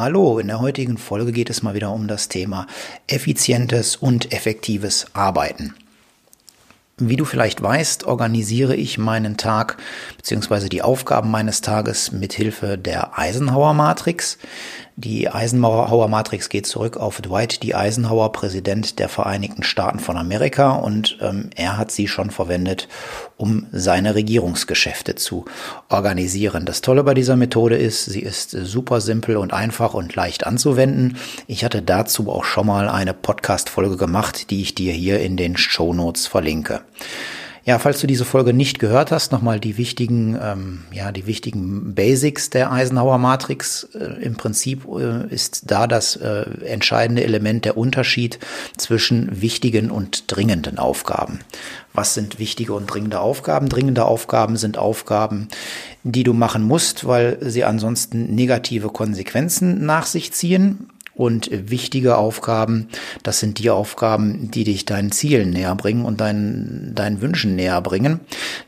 Hallo, in der heutigen Folge geht es mal wieder um das Thema effizientes und effektives Arbeiten. Wie du vielleicht weißt, organisiere ich meinen Tag bzw. die Aufgaben meines Tages mit Hilfe der Eisenhower Matrix. Die Eisenhower Matrix geht zurück auf Dwight D. Eisenhower, Präsident der Vereinigten Staaten von Amerika, und ähm, er hat sie schon verwendet, um seine Regierungsgeschäfte zu organisieren. Das Tolle bei dieser Methode ist, sie ist super simpel und einfach und leicht anzuwenden. Ich hatte dazu auch schon mal eine Podcast-Folge gemacht, die ich dir hier in den Show Notes verlinke. Ja, falls du diese Folge nicht gehört hast, nochmal die wichtigen, ähm, ja, die wichtigen Basics der Eisenhower Matrix. Äh, Im Prinzip äh, ist da das äh, entscheidende Element der Unterschied zwischen wichtigen und dringenden Aufgaben. Was sind wichtige und dringende Aufgaben? Dringende Aufgaben sind Aufgaben, die du machen musst, weil sie ansonsten negative Konsequenzen nach sich ziehen und wichtige Aufgaben, das sind die Aufgaben, die dich deinen Zielen näher bringen und deinen, deinen Wünschen näher bringen.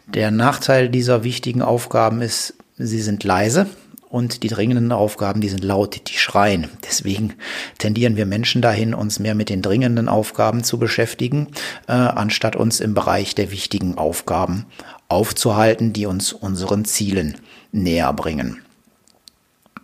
Der Nachteil dieser wichtigen Aufgaben ist, sie sind leise und die dringenden Aufgaben, die sind laut, die schreien. Deswegen tendieren wir Menschen dahin, uns mehr mit den dringenden Aufgaben zu beschäftigen, äh, anstatt uns im Bereich der wichtigen Aufgaben aufzuhalten, die uns unseren Zielen näher bringen.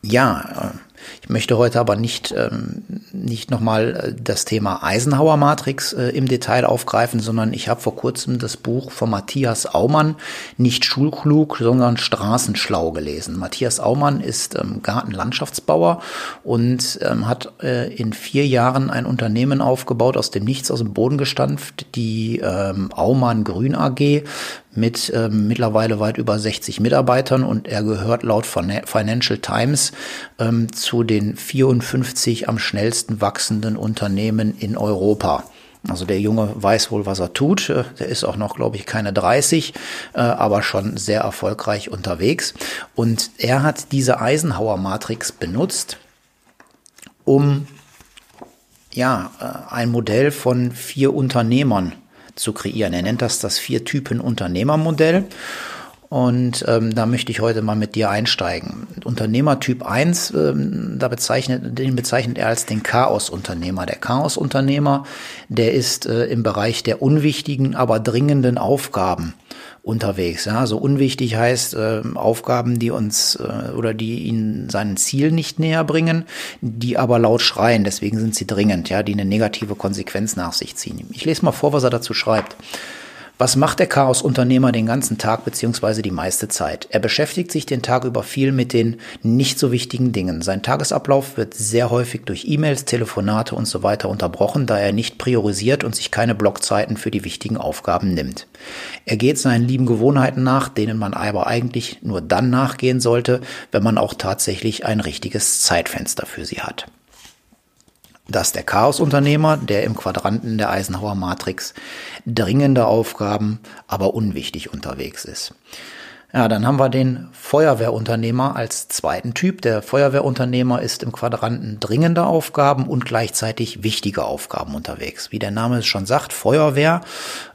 Ja, äh, ich möchte heute aber nicht, ähm, nicht nochmal äh, das Thema Eisenhower Matrix äh, im Detail aufgreifen, sondern ich habe vor kurzem das Buch von Matthias Aumann, nicht schulklug, sondern straßenschlau gelesen. Matthias Aumann ist ähm, Gartenlandschaftsbauer und ähm, hat äh, in vier Jahren ein Unternehmen aufgebaut, aus dem Nichts aus dem Boden gestampft, die ähm, Aumann Grün AG mit ähm, mittlerweile weit über 60 Mitarbeitern und er gehört laut Financial Times ähm, zu den 54 am schnellsten wachsenden Unternehmen in Europa. Also der Junge weiß wohl, was er tut. Der ist auch noch, glaube ich, keine 30, äh, aber schon sehr erfolgreich unterwegs. Und er hat diese Eisenhower-Matrix benutzt, um ja, äh, ein Modell von vier Unternehmern zu kreieren. Er nennt das das Vier-Typen-Unternehmermodell. Und ähm, da möchte ich heute mal mit dir einsteigen. Unternehmertyp 1, ähm, da bezeichnet, den bezeichnet er als den Chaos-Unternehmer. Der Chaos-Unternehmer, der ist äh, im Bereich der unwichtigen, aber dringenden Aufgaben unterwegs. Ja, so unwichtig heißt äh, Aufgaben, die uns äh, oder die ihn seinen Ziel nicht näher bringen, die aber laut schreien. Deswegen sind sie dringend, ja, die eine negative Konsequenz nach sich ziehen. Ich lese mal vor, was er dazu schreibt. Was macht der Chaos-Unternehmer den ganzen Tag bzw. die meiste Zeit? Er beschäftigt sich den Tag über viel mit den nicht so wichtigen Dingen. Sein Tagesablauf wird sehr häufig durch E-Mails, Telefonate und so weiter unterbrochen, da er nicht priorisiert und sich keine Blockzeiten für die wichtigen Aufgaben nimmt. Er geht seinen lieben Gewohnheiten nach, denen man aber eigentlich nur dann nachgehen sollte, wenn man auch tatsächlich ein richtiges Zeitfenster für sie hat dass der Chaosunternehmer, der im Quadranten der Eisenhower Matrix dringende Aufgaben, aber unwichtig unterwegs ist. Ja, dann haben wir den Feuerwehrunternehmer als zweiten Typ. Der Feuerwehrunternehmer ist im Quadranten dringende Aufgaben und gleichzeitig wichtige Aufgaben unterwegs. Wie der Name es schon sagt, Feuerwehr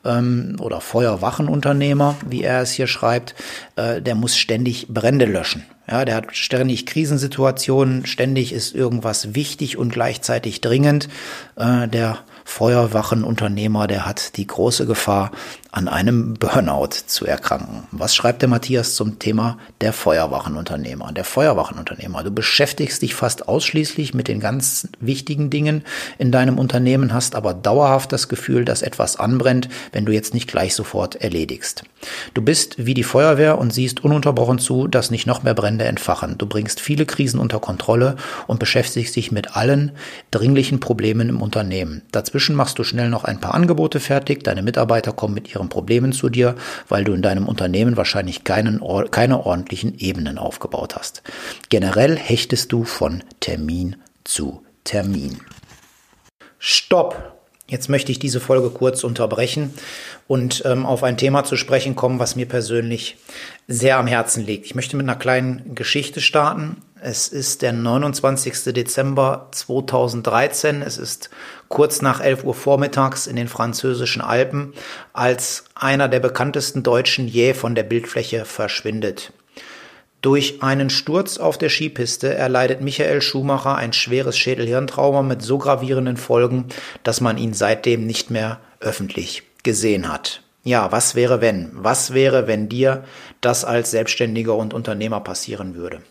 ähm, oder Feuerwachenunternehmer, wie er es hier schreibt, äh, der muss ständig Brände löschen. Ja, der hat ständig Krisensituationen, ständig ist irgendwas wichtig und gleichzeitig dringend. Äh, der Feuerwachenunternehmer, der hat die große Gefahr, an einem Burnout zu erkranken. Was schreibt der Matthias zum Thema der Feuerwachenunternehmer? Der Feuerwachenunternehmer, du beschäftigst dich fast ausschließlich mit den ganz wichtigen Dingen in deinem Unternehmen, hast aber dauerhaft das Gefühl, dass etwas anbrennt, wenn du jetzt nicht gleich sofort erledigst. Du bist wie die Feuerwehr und siehst ununterbrochen zu, dass nicht noch mehr Brände entfachen. Du bringst viele Krisen unter Kontrolle und beschäftigst dich mit allen dringlichen Problemen im Unternehmen. Dazwischen machst du schnell noch ein paar Angebote fertig, deine Mitarbeiter kommen mit weiteren Problemen zu dir, weil du in deinem Unternehmen wahrscheinlich keinen, keine ordentlichen Ebenen aufgebaut hast. Generell hechtest du von Termin zu Termin. Stopp! Jetzt möchte ich diese Folge kurz unterbrechen und ähm, auf ein Thema zu sprechen kommen, was mir persönlich sehr am Herzen liegt. Ich möchte mit einer kleinen Geschichte starten. Es ist der 29. Dezember 2013. Es ist kurz nach 11 Uhr vormittags in den französischen Alpen, als einer der bekanntesten Deutschen jäh von der Bildfläche verschwindet. Durch einen Sturz auf der Skipiste erleidet Michael Schumacher ein schweres Schädelhirntrauma mit so gravierenden Folgen, dass man ihn seitdem nicht mehr öffentlich gesehen hat. Ja, was wäre wenn? Was wäre, wenn dir das als Selbstständiger und Unternehmer passieren würde?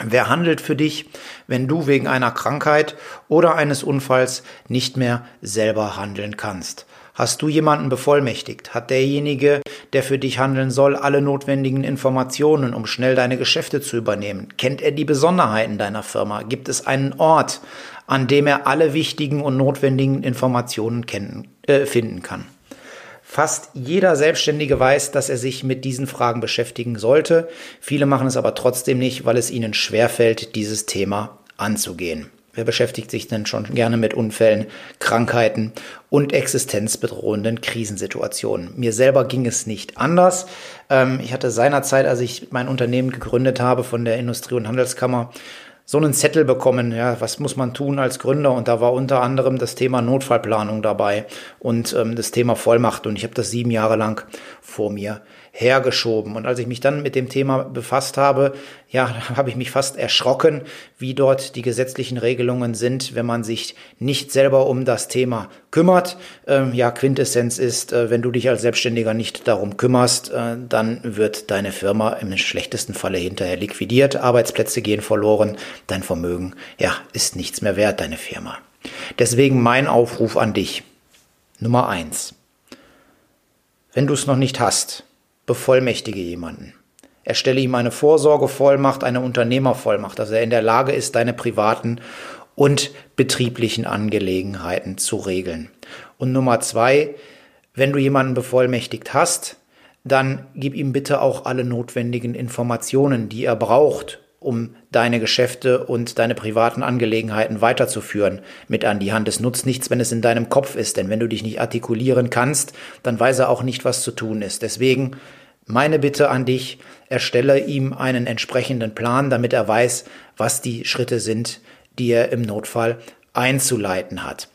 Wer handelt für dich, wenn du wegen einer Krankheit oder eines Unfalls nicht mehr selber handeln kannst? Hast du jemanden bevollmächtigt? Hat derjenige, der für dich handeln soll, alle notwendigen Informationen, um schnell deine Geschäfte zu übernehmen? Kennt er die Besonderheiten deiner Firma? Gibt es einen Ort, an dem er alle wichtigen und notwendigen Informationen kennen, äh, finden kann? Fast jeder Selbstständige weiß, dass er sich mit diesen Fragen beschäftigen sollte. Viele machen es aber trotzdem nicht, weil es ihnen schwerfällt, dieses Thema anzugehen. Wer beschäftigt sich denn schon gerne mit Unfällen, Krankheiten und existenzbedrohenden Krisensituationen? Mir selber ging es nicht anders. Ähm, ich hatte seinerzeit, als ich mein Unternehmen gegründet habe von der Industrie- und Handelskammer, so einen Zettel bekommen, ja, was muss man tun als Gründer? Und da war unter anderem das Thema Notfallplanung dabei und ähm, das Thema Vollmacht. Und ich habe das sieben Jahre lang vor mir hergeschoben. Und als ich mich dann mit dem Thema befasst habe, ja, habe ich mich fast erschrocken, wie dort die gesetzlichen Regelungen sind, wenn man sich nicht selber um das Thema kümmert. Ähm, ja, Quintessenz ist, äh, wenn du dich als Selbstständiger nicht darum kümmerst, äh, dann wird deine Firma im schlechtesten Falle hinterher liquidiert, Arbeitsplätze gehen verloren, dein Vermögen, ja, ist nichts mehr wert, deine Firma. Deswegen mein Aufruf an dich. Nummer eins. Wenn du es noch nicht hast, bevollmächtige jemanden. Erstelle ihm eine Vorsorgevollmacht, eine Unternehmervollmacht, dass er in der Lage ist, deine privaten und betrieblichen Angelegenheiten zu regeln. Und Nummer zwei, wenn du jemanden bevollmächtigt hast, dann gib ihm bitte auch alle notwendigen Informationen, die er braucht, um deine Geschäfte und deine privaten Angelegenheiten weiterzuführen, mit an die Hand. Es nutzt nichts, wenn es in deinem Kopf ist, denn wenn du dich nicht artikulieren kannst, dann weiß er auch nicht, was zu tun ist. Deswegen meine Bitte an dich, erstelle ihm einen entsprechenden Plan, damit er weiß, was die Schritte sind, die er im Notfall einzuleiten hat.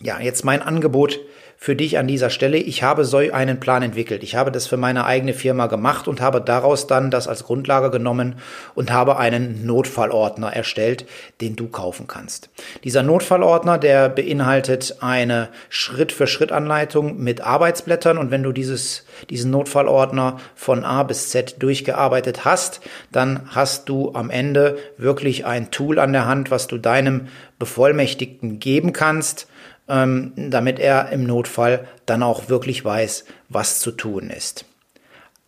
Ja, jetzt mein Angebot für dich an dieser Stelle. Ich habe so einen Plan entwickelt. Ich habe das für meine eigene Firma gemacht und habe daraus dann das als Grundlage genommen und habe einen Notfallordner erstellt, den du kaufen kannst. Dieser Notfallordner, der beinhaltet eine Schritt-für-Schritt-Anleitung mit Arbeitsblättern und wenn du dieses, diesen Notfallordner von A bis Z durchgearbeitet hast, dann hast du am Ende wirklich ein Tool an der Hand, was du deinem Bevollmächtigten geben kannst, ähm, damit er im Notfall dann auch wirklich weiß, was zu tun ist.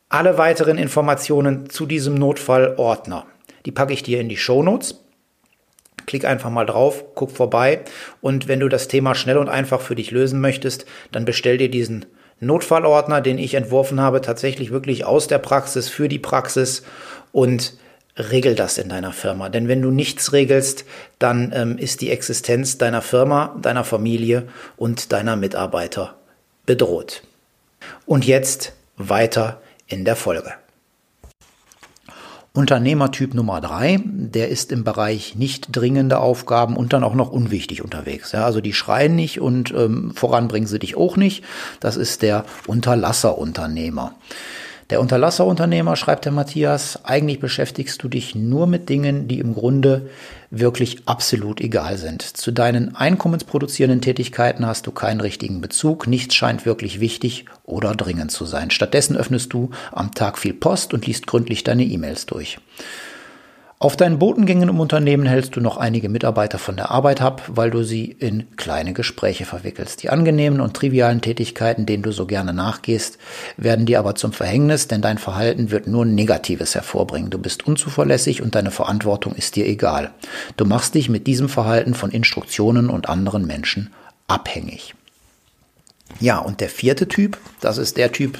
Alle weiteren Informationen zu diesem Notfallordner, die packe ich dir in die Show Notes. Klick einfach mal drauf, guck vorbei und wenn du das Thema schnell und einfach für dich lösen möchtest, dann bestell dir diesen Notfallordner, den ich entworfen habe, tatsächlich wirklich aus der Praxis für die Praxis und regel das in deiner Firma. Denn wenn du nichts regelst, dann ähm, ist die Existenz deiner Firma, deiner Familie und deiner Mitarbeiter bedroht. Und jetzt weiter in der Folge. Unternehmertyp Nummer drei, der ist im Bereich nicht dringende Aufgaben und dann auch noch unwichtig unterwegs. Ja, also die schreien nicht und ähm, voranbringen sie dich auch nicht. Das ist der Unterlasserunternehmer. Der Unterlasserunternehmer, schreibt der Matthias, eigentlich beschäftigst du dich nur mit Dingen, die im Grunde wirklich absolut egal sind. Zu deinen einkommensproduzierenden Tätigkeiten hast du keinen richtigen Bezug, nichts scheint wirklich wichtig oder dringend zu sein. Stattdessen öffnest du am Tag viel Post und liest gründlich deine E-Mails durch. Auf deinen Botengängen im Unternehmen hältst du noch einige Mitarbeiter von der Arbeit ab, weil du sie in kleine Gespräche verwickelst. Die angenehmen und trivialen Tätigkeiten, denen du so gerne nachgehst, werden dir aber zum Verhängnis, denn dein Verhalten wird nur Negatives hervorbringen. Du bist unzuverlässig und deine Verantwortung ist dir egal. Du machst dich mit diesem Verhalten von Instruktionen und anderen Menschen abhängig. Ja, und der vierte Typ, das ist der Typ,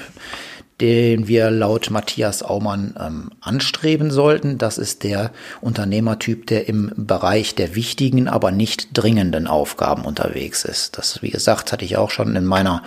den wir laut Matthias Aumann ähm, anstreben sollten. Das ist der Unternehmertyp, der im Bereich der wichtigen, aber nicht dringenden Aufgaben unterwegs ist. Das, wie gesagt, hatte ich auch schon in meiner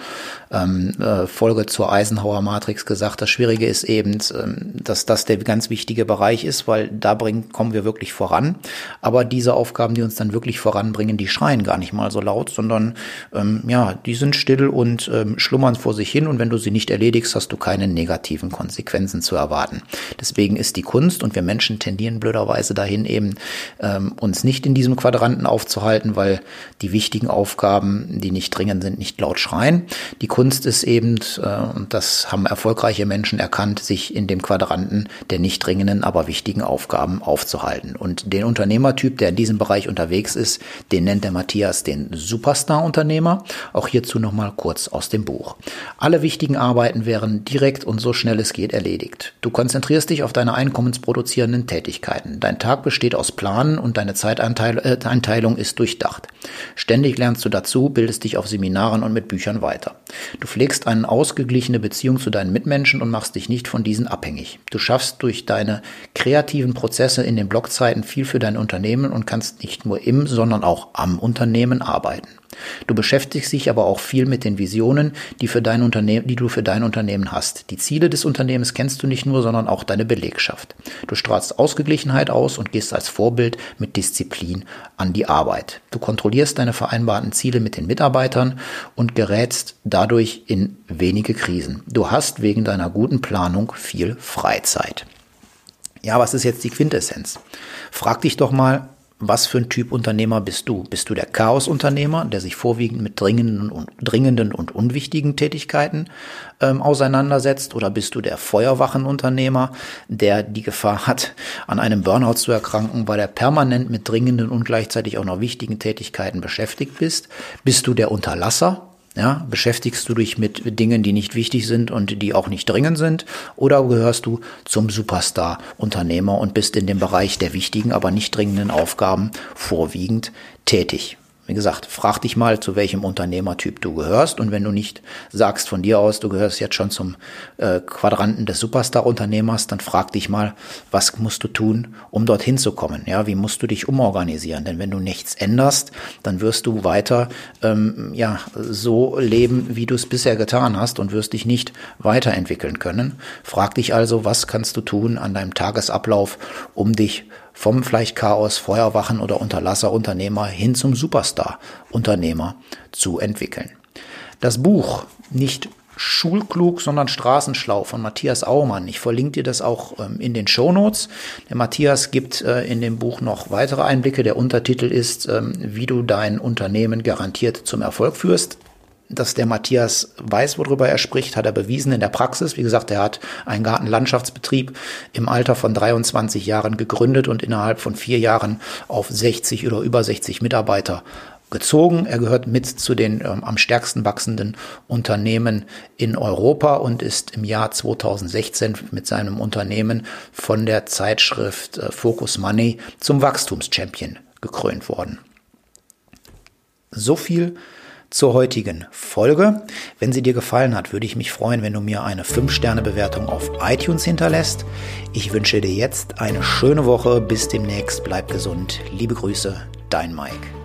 ähm, äh, Folge zur Eisenhower Matrix gesagt. Das Schwierige ist eben, ähm, dass das der ganz wichtige Bereich ist, weil da bringen, kommen wir wirklich voran. Aber diese Aufgaben, die uns dann wirklich voranbringen, die schreien gar nicht mal so laut, sondern ähm, ja, die sind still und ähm, schlummern vor sich hin. Und wenn du sie nicht erledigst, hast du keine negativen Konsequenzen zu erwarten. Deswegen ist die Kunst und wir Menschen tendieren blöderweise dahin eben ähm, uns nicht in diesem Quadranten aufzuhalten, weil die wichtigen Aufgaben, die nicht dringend sind, nicht laut schreien. Die Kunst ist eben, äh, und das haben erfolgreiche Menschen erkannt, sich in dem Quadranten der nicht dringenden, aber wichtigen Aufgaben aufzuhalten. Und den Unternehmertyp, der in diesem Bereich unterwegs ist, den nennt der Matthias den Superstar-Unternehmer. Auch hierzu nochmal kurz aus dem Buch. Alle wichtigen Arbeiten wären direkt und so schnell es geht erledigt. Du konzentrierst dich auf deine einkommensproduzierenden Tätigkeiten. Dein Tag besteht aus Planen und deine Zeiteinteilung äh, ist durchdacht. Ständig lernst du dazu, bildest dich auf Seminaren und mit Büchern weiter. Du pflegst eine ausgeglichene Beziehung zu deinen Mitmenschen und machst dich nicht von diesen abhängig. Du schaffst durch deine kreativen Prozesse in den Blockzeiten viel für dein Unternehmen und kannst nicht nur im, sondern auch am Unternehmen arbeiten. Du beschäftigst dich aber auch viel mit den Visionen, die, für dein die du für dein Unternehmen hast. Die Ziele des Unternehmens kennst du nicht nur, sondern auch deine Belegschaft. Du strahlst Ausgeglichenheit aus und gehst als Vorbild mit Disziplin an die Arbeit. Du kontrollierst deine vereinbarten Ziele mit den Mitarbeitern und gerätst dadurch in wenige Krisen. Du hast wegen deiner guten Planung viel Freizeit. Ja, was ist jetzt die Quintessenz? Frag dich doch mal, was für ein Typ Unternehmer bist du? Bist du der Chaos-Unternehmer, der sich vorwiegend mit dringenden und, dringenden und unwichtigen Tätigkeiten ähm, auseinandersetzt? Oder bist du der Feuerwachenunternehmer, der die Gefahr hat, an einem Burnout zu erkranken, weil er permanent mit dringenden und gleichzeitig auch noch wichtigen Tätigkeiten beschäftigt bist? Bist du der Unterlasser, ja, beschäftigst du dich mit Dingen, die nicht wichtig sind und die auch nicht dringend sind? Oder gehörst du zum Superstar-Unternehmer und bist in dem Bereich der wichtigen, aber nicht dringenden Aufgaben vorwiegend tätig? Wie gesagt, frag dich mal, zu welchem Unternehmertyp du gehörst. Und wenn du nicht sagst von dir aus, du gehörst jetzt schon zum äh, Quadranten des Superstar-Unternehmers, dann frag dich mal, was musst du tun, um dorthin zu kommen? Ja, wie musst du dich umorganisieren? Denn wenn du nichts änderst, dann wirst du weiter ähm, ja so leben, wie du es bisher getan hast und wirst dich nicht weiterentwickeln können. Frag dich also, was kannst du tun an deinem Tagesablauf, um dich vom vielleicht Chaos, Feuerwachen oder Unterlasserunternehmer hin zum Superstar-Unternehmer zu entwickeln. Das Buch nicht Schulklug, sondern Straßenschlau von Matthias Aumann. Ich verlinke dir das auch ähm, in den Show Notes. Der Matthias gibt äh, in dem Buch noch weitere Einblicke. Der Untertitel ist, ähm, wie du dein Unternehmen garantiert zum Erfolg führst dass der Matthias weiß, worüber er spricht, hat er bewiesen in der Praxis. Wie gesagt, er hat einen Gartenlandschaftsbetrieb im Alter von 23 Jahren gegründet und innerhalb von vier Jahren auf 60 oder über 60 Mitarbeiter gezogen. Er gehört mit zu den ähm, am stärksten wachsenden Unternehmen in Europa und ist im Jahr 2016 mit seinem Unternehmen von der Zeitschrift äh, Focus Money zum Wachstumschampion gekrönt worden. So viel zur heutigen Folge. Wenn sie dir gefallen hat, würde ich mich freuen, wenn du mir eine 5-Sterne-Bewertung auf iTunes hinterlässt. Ich wünsche dir jetzt eine schöne Woche. Bis demnächst. Bleib gesund. Liebe Grüße, dein Mike.